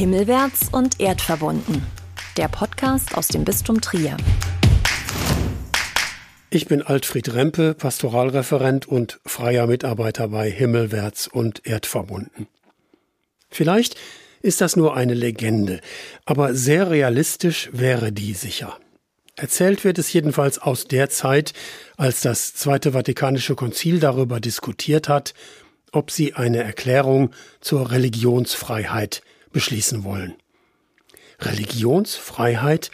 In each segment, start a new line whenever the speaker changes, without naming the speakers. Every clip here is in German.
Himmelwärts und erdverbunden. Der Podcast aus dem Bistum Trier.
Ich bin Altfried Rempe, Pastoralreferent und freier Mitarbeiter bei Himmelwärts und Erdverbunden. Vielleicht ist das nur eine Legende, aber sehr realistisch wäre die sicher. Erzählt wird es jedenfalls aus der Zeit, als das Zweite Vatikanische Konzil darüber diskutiert hat, ob sie eine Erklärung zur Religionsfreiheit beschließen wollen. Religionsfreiheit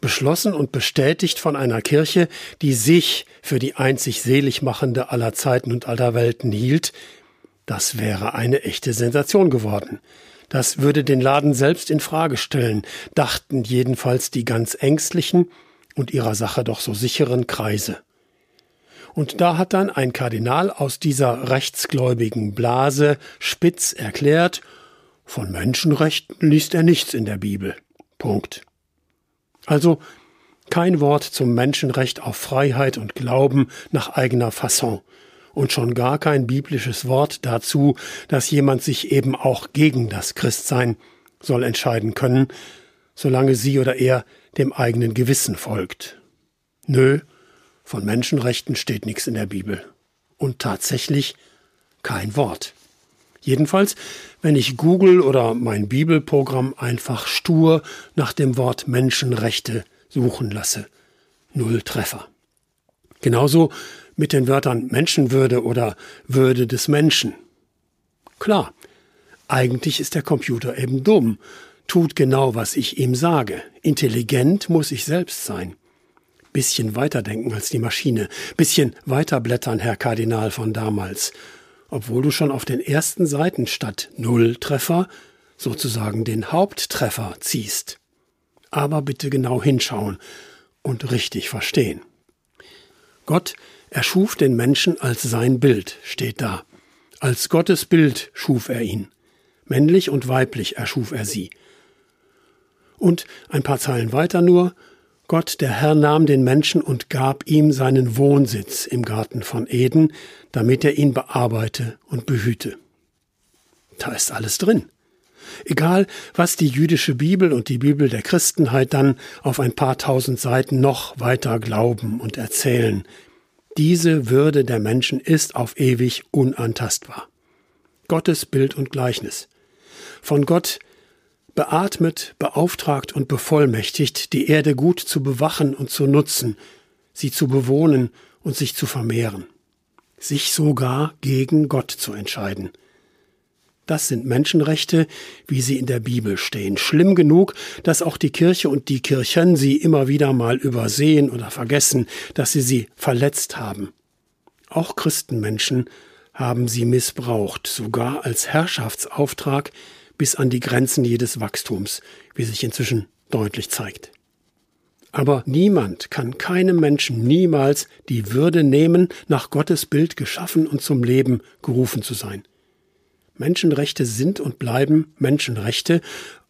beschlossen und bestätigt von einer Kirche, die sich für die einzig seligmachende aller Zeiten und aller Welten hielt, das wäre eine echte Sensation geworden. Das würde den Laden selbst in Frage stellen, dachten jedenfalls die ganz ängstlichen und ihrer Sache doch so sicheren Kreise. Und da hat dann ein Kardinal aus dieser rechtsgläubigen Blase spitz erklärt, von Menschenrechten liest er nichts in der Bibel. Punkt. Also kein Wort zum Menschenrecht auf Freiheit und Glauben nach eigener Fasson und schon gar kein biblisches Wort dazu, dass jemand sich eben auch gegen das Christsein soll entscheiden können, solange sie oder er dem eigenen Gewissen folgt. Nö, von Menschenrechten steht nichts in der Bibel. Und tatsächlich kein Wort. Jedenfalls, wenn ich Google oder mein Bibelprogramm einfach stur nach dem Wort Menschenrechte suchen lasse. Null Treffer. Genauso mit den Wörtern Menschenwürde oder Würde des Menschen. Klar, eigentlich ist der Computer eben dumm, tut genau, was ich ihm sage. Intelligent muss ich selbst sein. Bisschen weiterdenken als die Maschine, bisschen weiterblättern, Herr Kardinal von damals, obwohl du schon auf den ersten Seiten statt Nulltreffer sozusagen den Haupttreffer ziehst. Aber bitte genau hinschauen und richtig verstehen. Gott erschuf den Menschen als sein Bild, steht da. Als Gottes Bild schuf er ihn. Männlich und weiblich erschuf er sie. Und ein paar Zeilen weiter nur, Gott, der Herr, nahm den Menschen und gab ihm seinen Wohnsitz im Garten von Eden, damit er ihn bearbeite und behüte. Da ist alles drin. Egal, was die jüdische Bibel und die Bibel der Christenheit dann auf ein paar tausend Seiten noch weiter glauben und erzählen, diese Würde der Menschen ist auf ewig unantastbar. Gottes Bild und Gleichnis. Von Gott beatmet, beauftragt und bevollmächtigt, die Erde gut zu bewachen und zu nutzen, sie zu bewohnen und sich zu vermehren, sich sogar gegen Gott zu entscheiden. Das sind Menschenrechte, wie sie in der Bibel stehen. Schlimm genug, dass auch die Kirche und die Kirchen sie immer wieder mal übersehen oder vergessen, dass sie sie verletzt haben. Auch Christenmenschen haben sie missbraucht, sogar als Herrschaftsauftrag bis an die Grenzen jedes Wachstums, wie sich inzwischen deutlich zeigt. Aber niemand kann keinem Menschen niemals die Würde nehmen, nach Gottes Bild geschaffen und zum Leben gerufen zu sein. Menschenrechte sind und bleiben Menschenrechte,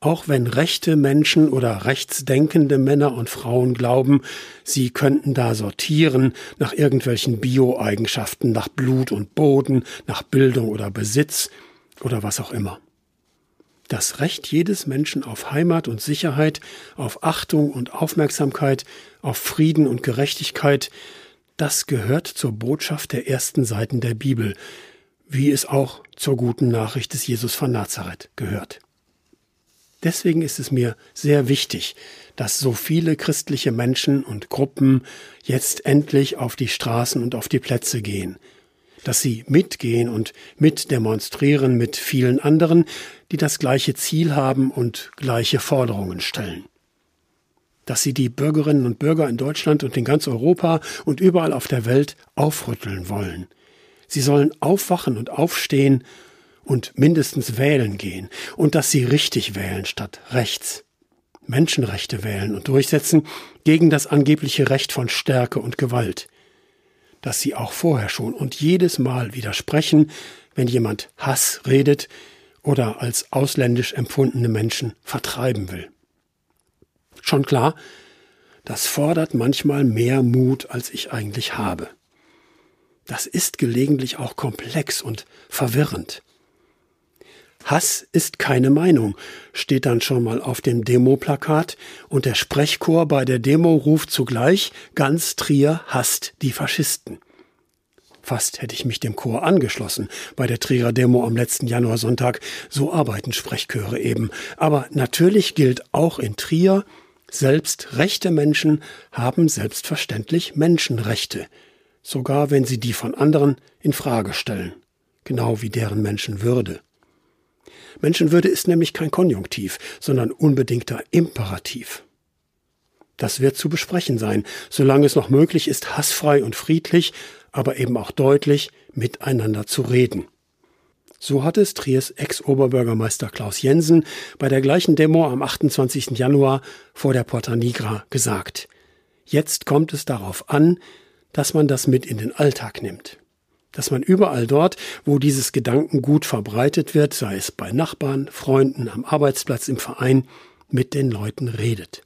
auch wenn rechte Menschen oder rechtsdenkende Männer und Frauen glauben, sie könnten da sortieren nach irgendwelchen Bioeigenschaften, nach Blut und Boden, nach Bildung oder Besitz oder was auch immer. Das Recht jedes Menschen auf Heimat und Sicherheit, auf Achtung und Aufmerksamkeit, auf Frieden und Gerechtigkeit, das gehört zur Botschaft der ersten Seiten der Bibel, wie es auch zur guten Nachricht des Jesus von Nazareth gehört. Deswegen ist es mir sehr wichtig, dass so viele christliche Menschen und Gruppen jetzt endlich auf die Straßen und auf die Plätze gehen, dass sie mitgehen und mitdemonstrieren mit vielen anderen, die das gleiche Ziel haben und gleiche Forderungen stellen. Dass sie die Bürgerinnen und Bürger in Deutschland und in ganz Europa und überall auf der Welt aufrütteln wollen. Sie sollen aufwachen und aufstehen und mindestens wählen gehen und dass sie richtig wählen statt rechts. Menschenrechte wählen und durchsetzen gegen das angebliche Recht von Stärke und Gewalt dass sie auch vorher schon und jedes Mal widersprechen, wenn jemand Hass redet oder als ausländisch empfundene Menschen vertreiben will. Schon klar, das fordert manchmal mehr Mut, als ich eigentlich habe. Das ist gelegentlich auch komplex und verwirrend. Hass ist keine Meinung, steht dann schon mal auf dem Demoplakat und der Sprechchor bei der Demo ruft zugleich, ganz Trier hasst die Faschisten. Fast hätte ich mich dem Chor angeschlossen bei der Trierer Demo am letzten Januarsonntag. So arbeiten Sprechchöre eben. Aber natürlich gilt auch in Trier, selbst rechte Menschen haben selbstverständlich Menschenrechte. Sogar wenn sie die von anderen in Frage stellen. Genau wie deren Menschenwürde. Menschenwürde ist nämlich kein Konjunktiv, sondern unbedingter Imperativ. Das wird zu besprechen sein, solange es noch möglich ist, hassfrei und friedlich, aber eben auch deutlich miteinander zu reden. So hat es Triers Ex-Oberbürgermeister Klaus Jensen bei der gleichen Demo am 28. Januar vor der Porta Nigra gesagt. Jetzt kommt es darauf an, dass man das mit in den Alltag nimmt. Dass man überall dort, wo dieses Gedankengut verbreitet wird, sei es bei Nachbarn, Freunden, am Arbeitsplatz, im Verein, mit den Leuten redet.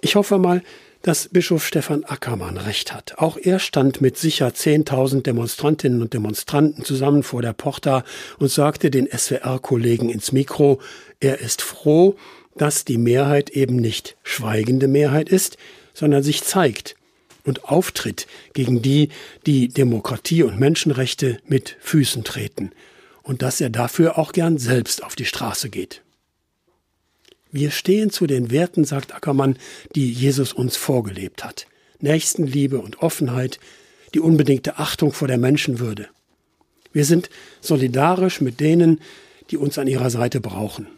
Ich hoffe mal, dass Bischof Stefan Ackermann recht hat. Auch er stand mit sicher 10.000 Demonstrantinnen und Demonstranten zusammen vor der Porta und sagte den SWR-Kollegen ins Mikro, er ist froh, dass die Mehrheit eben nicht schweigende Mehrheit ist, sondern sich zeigt und auftritt gegen die, die Demokratie und Menschenrechte mit Füßen treten und dass er dafür auch gern selbst auf die Straße geht. Wir stehen zu den Werten, sagt Ackermann, die Jesus uns vorgelebt hat. Nächstenliebe und Offenheit, die unbedingte Achtung vor der Menschenwürde. Wir sind solidarisch mit denen, die uns an ihrer Seite brauchen.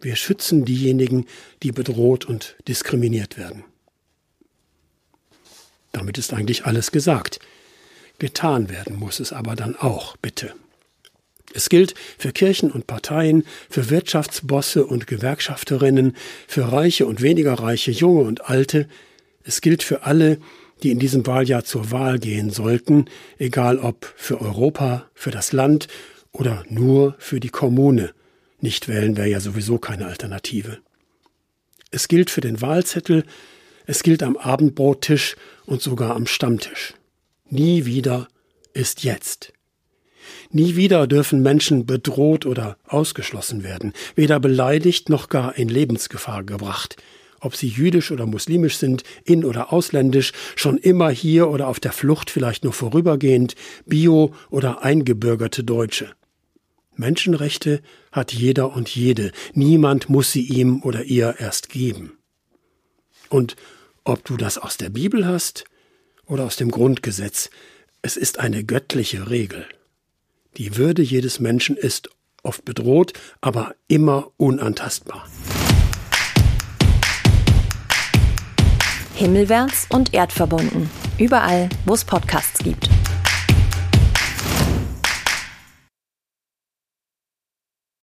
Wir schützen diejenigen, die bedroht und diskriminiert werden. Damit ist eigentlich alles gesagt. Getan werden muss es aber dann auch, bitte. Es gilt für Kirchen und Parteien, für Wirtschaftsbosse und Gewerkschafterinnen, für Reiche und weniger Reiche, Junge und Alte. Es gilt für alle, die in diesem Wahljahr zur Wahl gehen sollten, egal ob für Europa, für das Land oder nur für die Kommune. Nicht wählen wäre ja sowieso keine Alternative. Es gilt für den Wahlzettel, es gilt am Abendbrottisch und sogar am Stammtisch. Nie wieder ist jetzt. Nie wieder dürfen Menschen bedroht oder ausgeschlossen werden, weder beleidigt noch gar in Lebensgefahr gebracht. Ob sie jüdisch oder muslimisch sind, in oder ausländisch, schon immer hier oder auf der Flucht vielleicht nur vorübergehend, bio oder eingebürgerte Deutsche. Menschenrechte hat jeder und jede, niemand muss sie ihm oder ihr erst geben. Und ob du das aus der Bibel hast oder aus dem Grundgesetz, es ist eine göttliche Regel. Die Würde jedes Menschen ist oft bedroht, aber immer unantastbar.
Himmelwärts und erdverbunden. Überall, wo es Podcasts gibt.